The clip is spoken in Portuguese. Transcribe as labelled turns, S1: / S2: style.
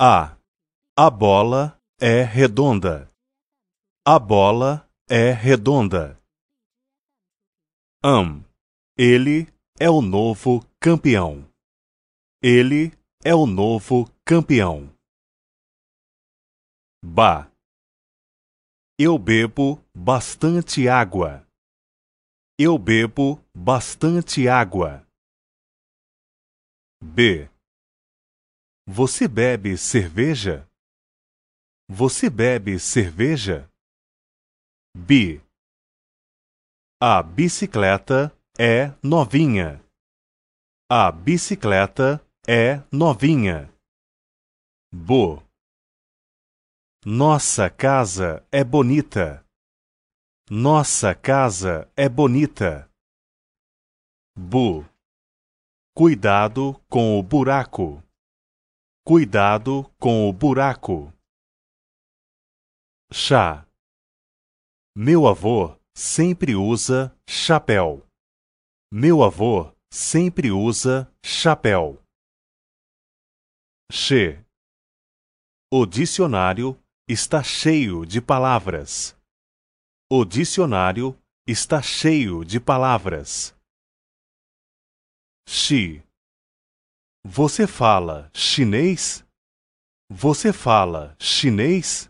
S1: A. A bola é redonda. A bola é redonda. Am. Ele é o novo campeão. Ele é o novo campeão. Ba. Eu bebo bastante água. Eu bebo bastante água. B. Você bebe cerveja? Você bebe cerveja? B. A bicicleta é novinha. A bicicleta é novinha. Bo. Nossa casa é bonita. Nossa casa é bonita. Bu. Cuidado com o buraco. Cuidado com o buraco. Chá. Meu avô sempre usa chapéu. Meu avô sempre usa chapéu. Che. O dicionário está cheio de palavras. O dicionário está cheio de palavras. Xi. Você fala chinês? Você fala chinês?